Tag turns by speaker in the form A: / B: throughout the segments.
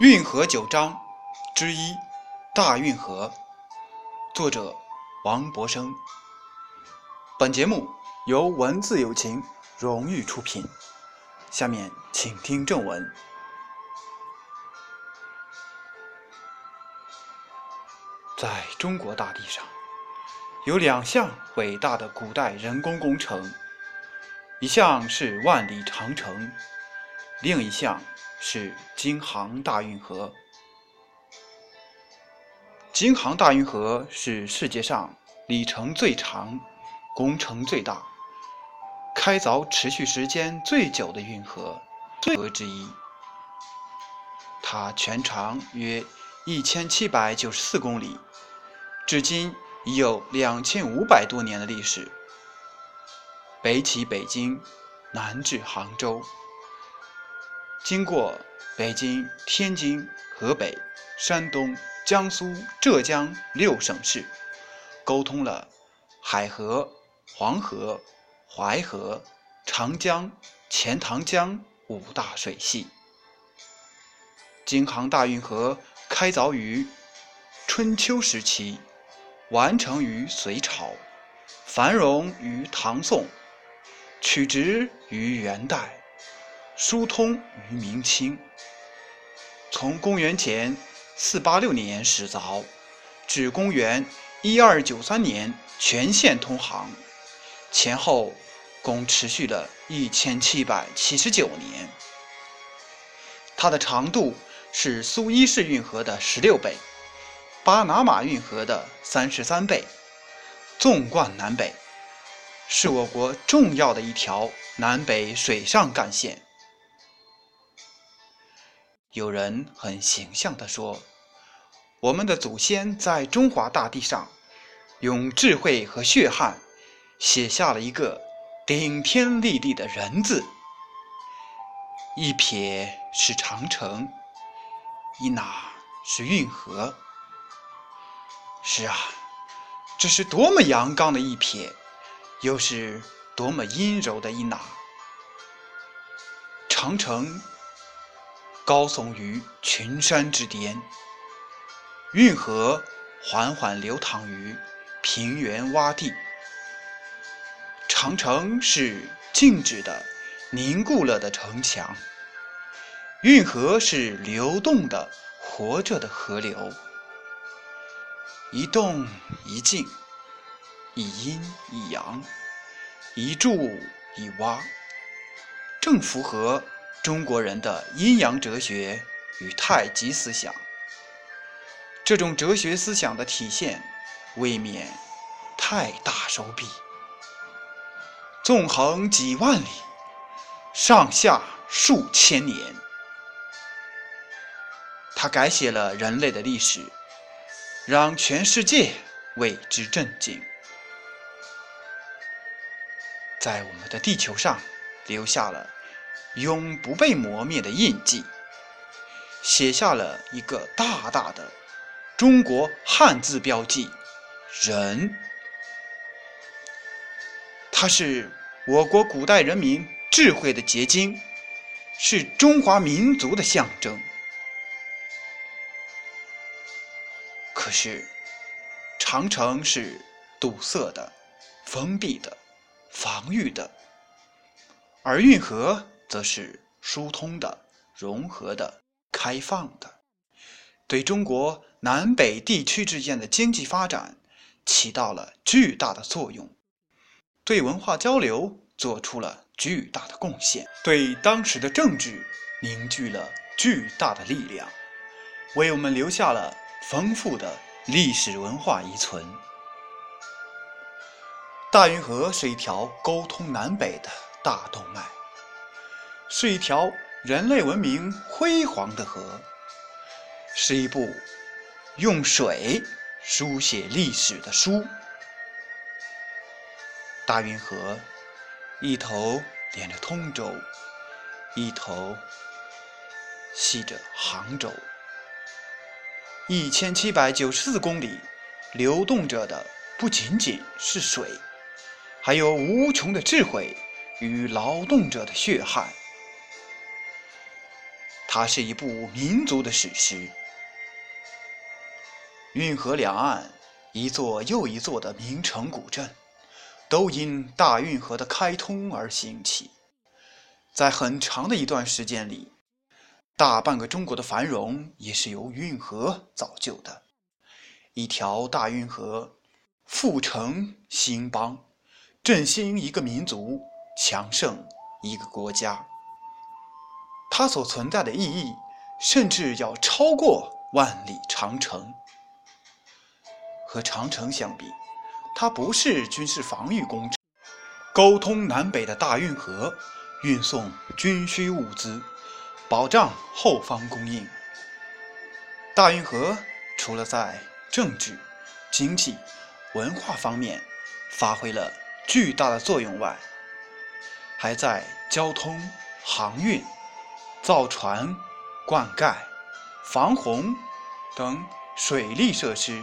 A: 运河九章之一：大运河。作者：王博生。本节目由文字友情荣誉出品。下面请听正文。在中国大地上，有两项伟大的古代人工工程，一项是万里长城，另一项。是京杭大运河。京杭大运河是世界上里程最长、工程最大、开凿持续时间最久的运河河之一。它全长约一千七百九十四公里，至今已有两千五百多年的历史。北起北京，南至杭州。经过北京、天津、河北、山东、江苏、浙江六省市，沟通了海河、黄河、淮河、长江、钱塘江五大水系。京杭大运河开凿于春秋时期，完成于隋朝，繁荣于唐宋，取直于元代。疏通于明清，从公元前四八六年始凿，至公元一二九三年全线通航，前后共持续了一千七百七十九年。它的长度是苏伊士运河的十六倍，巴拿马运河的三十三倍。纵贯南北，是我国重要的一条南北水上干线。有人很形象地说：“我们的祖先在中华大地上，用智慧和血汗写下了一个顶天立地的人字。一撇是长城，一捺是运河。是啊，这是多么阳刚的一撇，又是多么阴柔的一捺。长城。”高耸于群山之巅，运河缓缓流淌于平原洼地。长城是静止的、凝固了的城墙，运河是流动的、活着的河流，一动一静，一阴一阳，一注一洼，正符合。中国人的阴阳哲学与太极思想，这种哲学思想的体现，未免太大手笔。纵横几万里，上下数千年，他改写了人类的历史，让全世界为之震惊，在我们的地球上留下了。永不被磨灭的印记，写下了一个大大的中国汉字标记“人”。它是我国古代人民智慧的结晶，是中华民族的象征。可是，长城是堵塞的、封闭的、防御的，而运河。则是疏通的、融合的、开放的，对中国南北地区之间的经济发展起到了巨大的作用，对文化交流做出了巨大的贡献，对当时的政治凝聚了巨大的力量，为我们留下了丰富的历史文化遗存。大运河是一条沟通南北的大动脉。是一条人类文明辉煌的河，是一部用水书写历史的书。大运河一头连着通州，一头系着杭州，一千七百九十四公里，流动着的不仅仅是水，还有无穷的智慧与劳动者的血汗。它是一部民族的史诗。运河两岸，一座又一座的名城古镇，都因大运河的开通而兴起。在很长的一段时间里，大半个中国的繁荣也是由运河造就的。一条大运河，富城兴邦，振兴一个民族，强盛一个国家。它所存在的意义，甚至要超过万里长城。和长城相比，它不是军事防御工程，沟通南北的大运河，运送军需物资，保障后方供应。大运河除了在政治、经济、文化方面发挥了巨大的作用外，还在交通、航运、造船、灌溉、防洪等水利设施、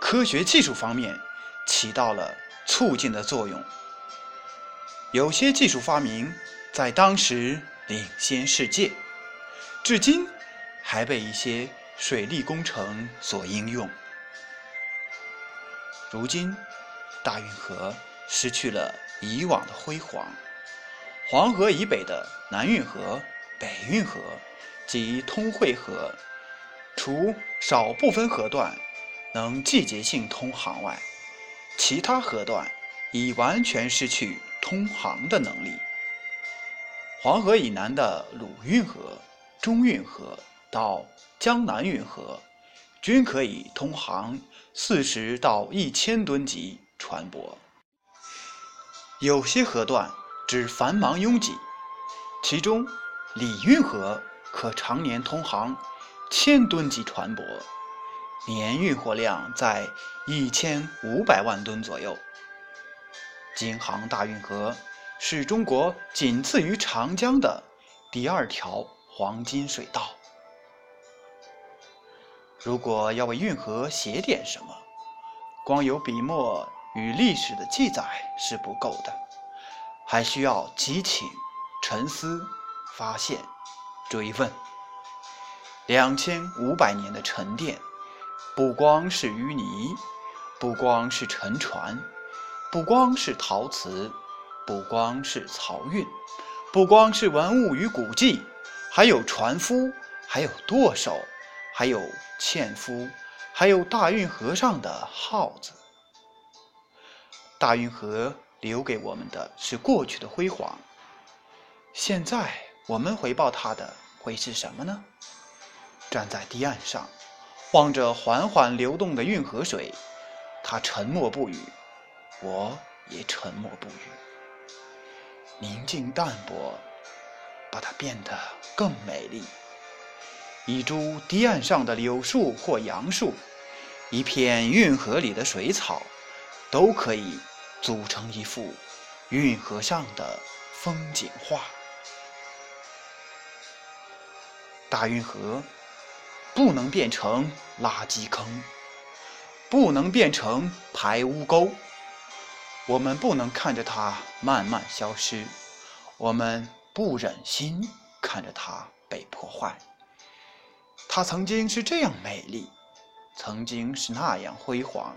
A: 科学技术方面起到了促进的作用。有些技术发明在当时领先世界，至今还被一些水利工程所应用。如今，大运河失去了以往的辉煌。黄河以北的南运河、北运河及通惠河，除少部分河段能季节性通航外，其他河段已完全失去通航的能力。黄河以南的鲁运河、中运河到江南运河，均可以通航。四十到一千吨级船舶，有些河段只繁忙拥挤，其中礼运河可常年通航千吨级船舶，年运货量在一千五百万吨左右。京杭大运河是中国仅次于长江的第二条黄金水道。如果要为运河写点什么，光有笔墨与历史的记载是不够的，还需要激情、沉思、发现、追问。两千五百年的沉淀，不光是淤泥，不光是沉船，不光是陶瓷，不光是漕运，不光是文物与古迹，还有船夫，还有舵手。还有纤夫，还有大运河上的耗子。大运河留给我们的是过去的辉煌，现在我们回报他的会是什么呢？站在堤岸上，望着缓缓流动的运河水，他沉默不语，我也沉默不语。宁静淡泊，把它变得更美丽。一株堤岸上的柳树或杨树，一片运河里的水草，都可以组成一幅运河上的风景画。大运河不能变成垃圾坑，不能变成排污沟。我们不能看着它慢慢消失，我们不忍心看着它被破坏。它曾经是这样美丽，曾经是那样辉煌，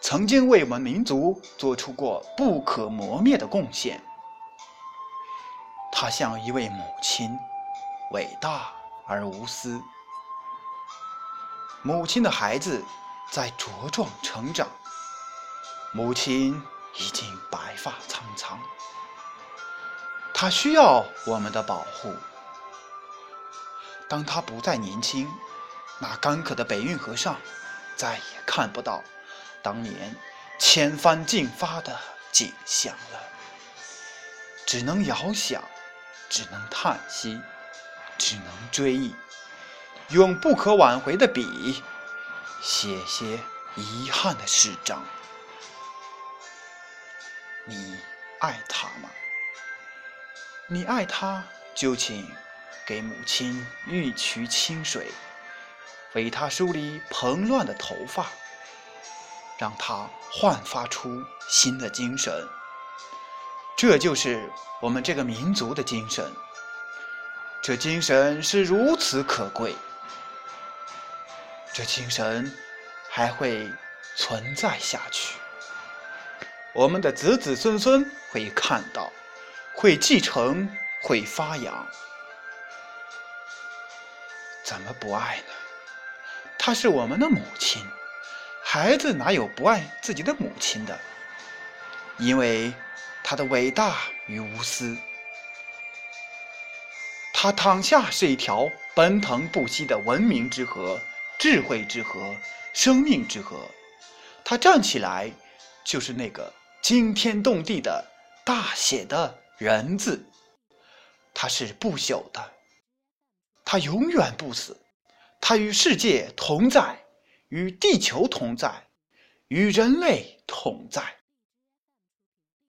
A: 曾经为我们民族做出过不可磨灭的贡献。它像一位母亲，伟大而无私。母亲的孩子在茁壮成长，母亲已经白发苍苍，她需要我们的保护。当他不再年轻，那干渴的北运河上再也看不到当年千帆竞发的景象了，只能遥想，只能叹息，只能追忆，用不可挽回的笔写些遗憾的诗章。你爱他吗？你爱他，就请。给母亲浴渠清水，为她梳理蓬乱的头发，让她焕发出新的精神。这就是我们这个民族的精神。这精神是如此可贵，这精神还会存在下去。我们的子子孙孙会看到，会继承，会发扬。怎么不爱呢？她是我们的母亲，孩子哪有不爱自己的母亲的？因为她的伟大与无私。他躺下是一条奔腾不息的文明之河、智慧之河、生命之河；他站起来就是那个惊天动地的大写的人字。它是不朽的。它永远不死，它与世界同在，与地球同在，与人类同在。